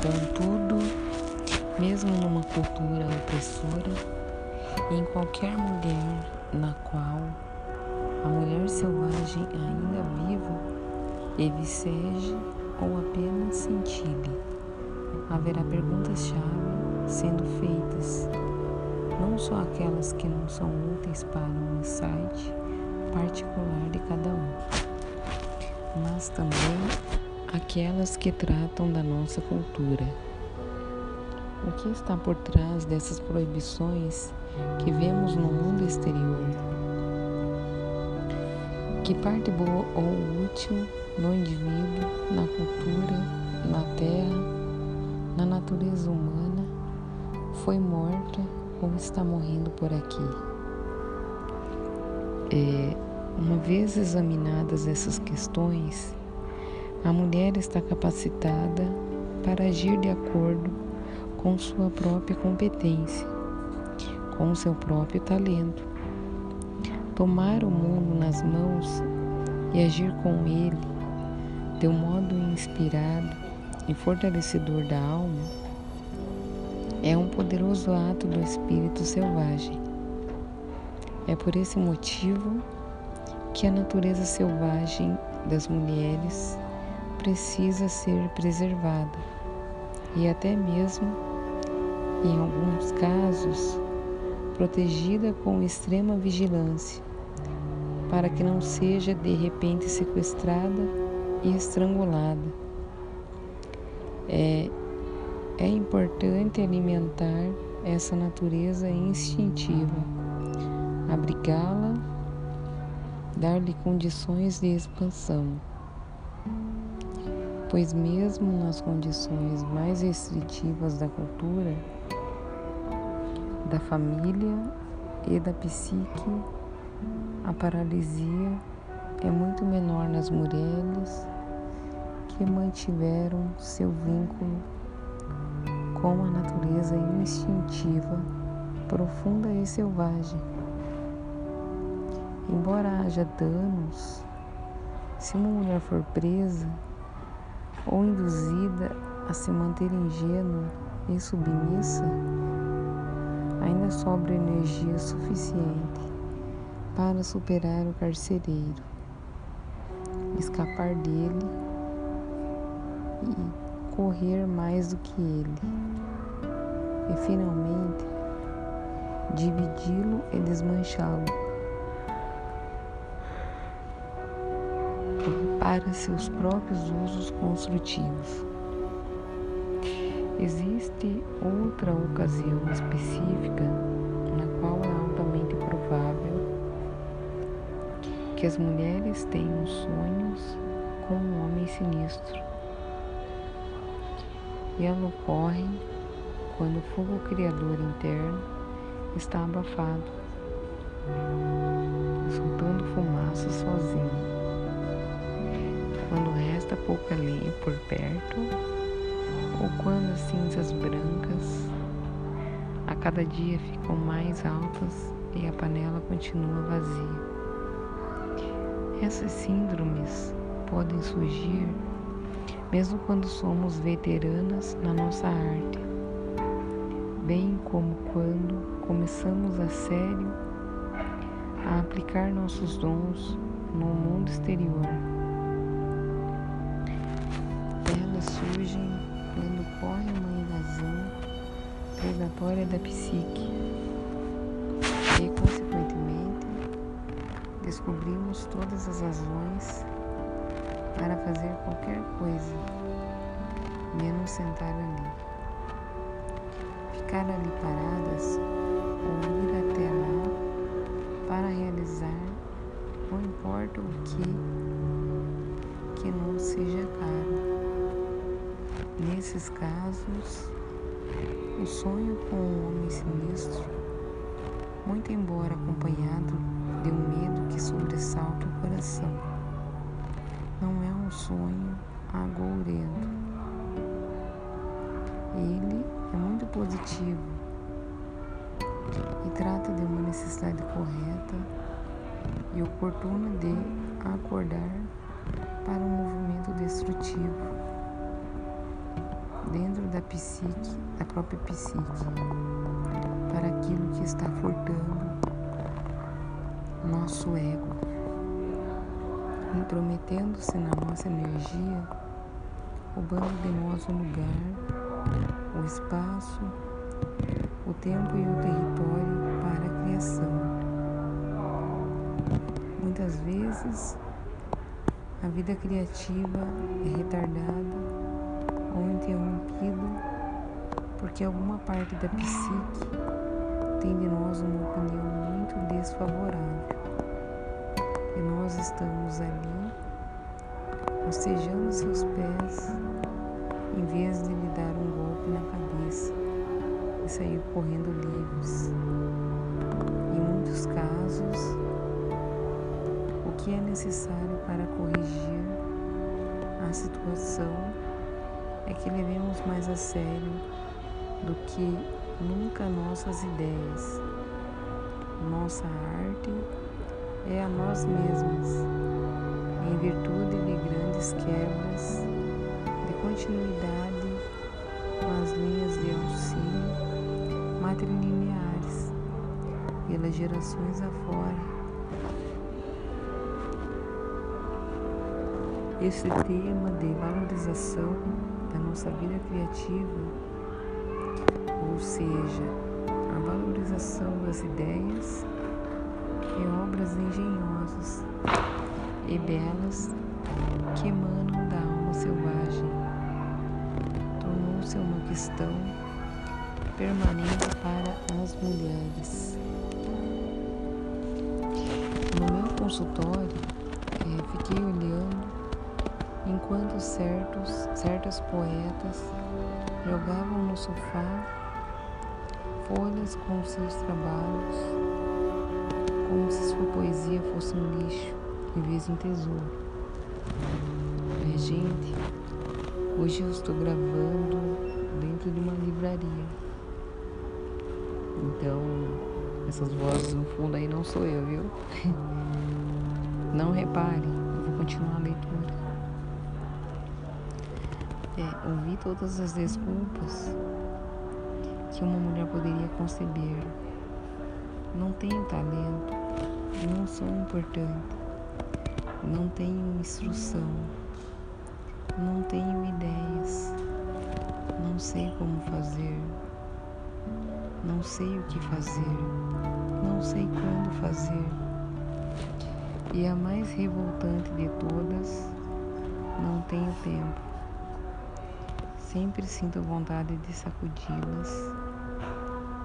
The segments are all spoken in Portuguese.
Contudo, mesmo numa cultura opressora, em qualquer mulher na qual a mulher selvagem ainda viva e viceje ou apenas cintile, haverá perguntas-chave sendo feitas, não só aquelas que não são úteis para um insight particular de cada um, mas também aquelas que tratam da nossa cultura. O que está por trás dessas proibições que vemos no mundo exterior? Que parte boa ou útil no indivíduo, na cultura, na terra, na natureza humana foi morta ou está morrendo por aqui? É, uma vez examinadas essas questões, a mulher está capacitada para agir de acordo com sua própria competência, com seu próprio talento. Tomar o mundo nas mãos e agir com ele de um modo inspirado e fortalecedor da alma é um poderoso ato do espírito selvagem. É por esse motivo que a natureza selvagem das mulheres precisa ser preservada e até mesmo, em alguns casos, protegida com extrema vigilância, para que não seja de repente sequestrada e estrangulada. É, é importante alimentar essa natureza instintiva, abrigá-la, dar-lhe condições de expansão pois, mesmo nas condições mais restritivas da cultura, da família e da psique, a paralisia é muito menor nas mulheres que mantiveram seu vínculo com a natureza instintiva, profunda e selvagem. Embora haja danos, se uma mulher for presa, ou induzida a se manter ingênua e submissa, ainda sobra energia suficiente para superar o carcereiro, escapar dele e correr mais do que ele, e finalmente dividi-lo e desmanchá-lo para seus próprios usos construtivos. Existe outra ocasião específica na qual é altamente provável que as mulheres tenham sonhos com um homem sinistro. E ela ocorre quando o fogo criador interno está abafado, soltando fumaça sozinho quando resta pouca lenha por perto, ou quando as cinzas brancas a cada dia ficam mais altas e a panela continua vazia. Essas síndromes podem surgir mesmo quando somos veteranas na nossa arte, bem como quando começamos a sério a aplicar nossos dons no mundo exterior. Predatória da psique e, consequentemente, descobrimos todas as razões para fazer qualquer coisa, menos sentar ali. Ficar ali paradas ou ir até lá para realizar não importa o que que não seja caro. Nesses casos, o sonho com um homem sinistro, muito embora acompanhado de um medo que sobressalta o coração, não é um sonho agourento. Ele é muito positivo e trata de uma necessidade correta e oportuna de acordar para um movimento destrutivo dentro da psique, da própria psique, para aquilo que está furtando nosso ego, intrometendo-se na nossa energia, roubando de nós o lugar, o espaço, o tempo e o território para a criação. Muitas vezes a vida criativa é retardada ou interrompida porque alguma parte da psique tem de nós uma opinião muito desfavorável. E nós estamos ali, rastejando seus pés, em vez de lhe dar um golpe na cabeça e sair correndo livres. Em muitos casos, o que é necessário para corrigir a situação é que levemos mais a sério do que nunca nossas ideias. Nossa arte é a nós mesmos, em virtude de grandes quebras de continuidade nas linhas de auxílio matrilineares, pelas gerações afora. Esse tema de valorização da nossa vida criativa ou seja, a valorização das ideias e obras engenhosas e belas que emanam da alma selvagem. Tornou-se uma questão permanente para as mulheres. No meu consultório, é, fiquei olhando enquanto certos, certas poetas jogavam no sofá folhas com seus trabalhos, como se sua poesia fosse um lixo em vez de um tesouro. É, gente, hoje eu estou gravando dentro de uma livraria. Então, essas vozes no fundo aí não sou eu, viu? Não reparem, eu vou continuar a leitura. É, ouvi todas as desculpas que uma mulher poderia conceber. Não tenho talento, não sou importante, não tenho instrução, não tenho ideias, não sei como fazer, não sei o que fazer, não sei quando fazer. E a mais revoltante de todas, não tenho tempo. Sempre sinto vontade de sacudi-las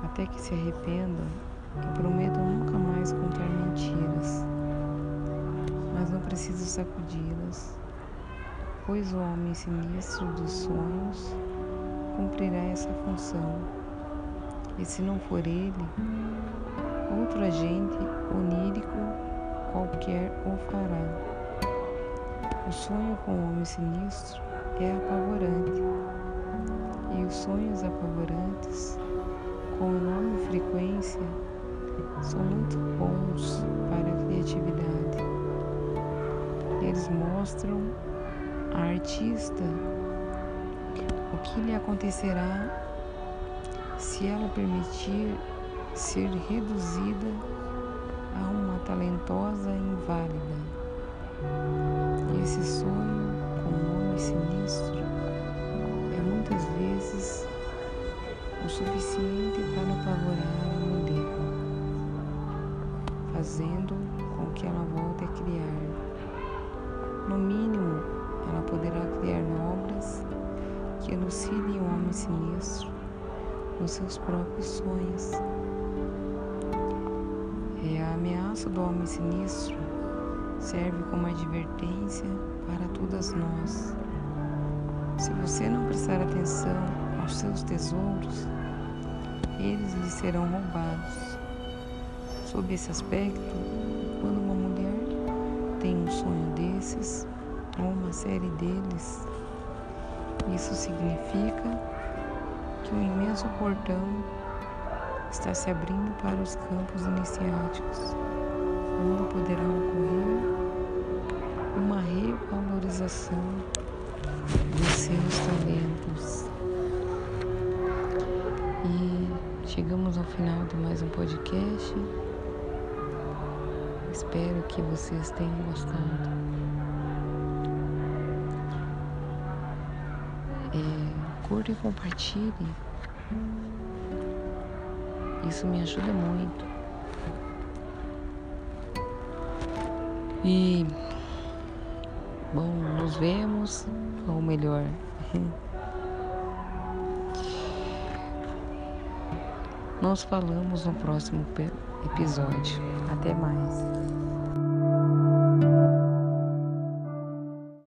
até que se arrependam e prometam nunca mais contar mentiras. Mas não preciso sacudi-las, pois o homem sinistro dos sonhos cumprirá essa função. E se não for ele, outro agente onírico qualquer o fará. O sonho com o homem sinistro é apavorante, e os sonhos apavorantes com enorme frequência são muito bons para a criatividade. Eles mostram à artista o que lhe acontecerá se ela permitir ser reduzida a uma talentosa inválida. Esse sonho com sinistro é muitas vezes o suficiente para apavorar a mulher, fazendo com que ela volte a criar. No mínimo, ela poderá criar obras que elucidem o homem sinistro nos seus próprios sonhos. É a ameaça do homem sinistro serve como advertência para todas nós. Se você não prestar atenção aos seus tesouros, eles lhe serão roubados. Sob esse aspecto, quando uma mulher tem um sonho desses, ou uma série deles, isso significa que um imenso portão está se abrindo para os campos iniciáticos, poderá ocorrer uma revalorização de seus talentos. E chegamos ao final de mais um podcast. Espero que vocês tenham gostado. É, curta e compartilhe. Isso me ajuda muito. E bom, nos vemos, ou melhor, Nós falamos no próximo episódio. Até mais.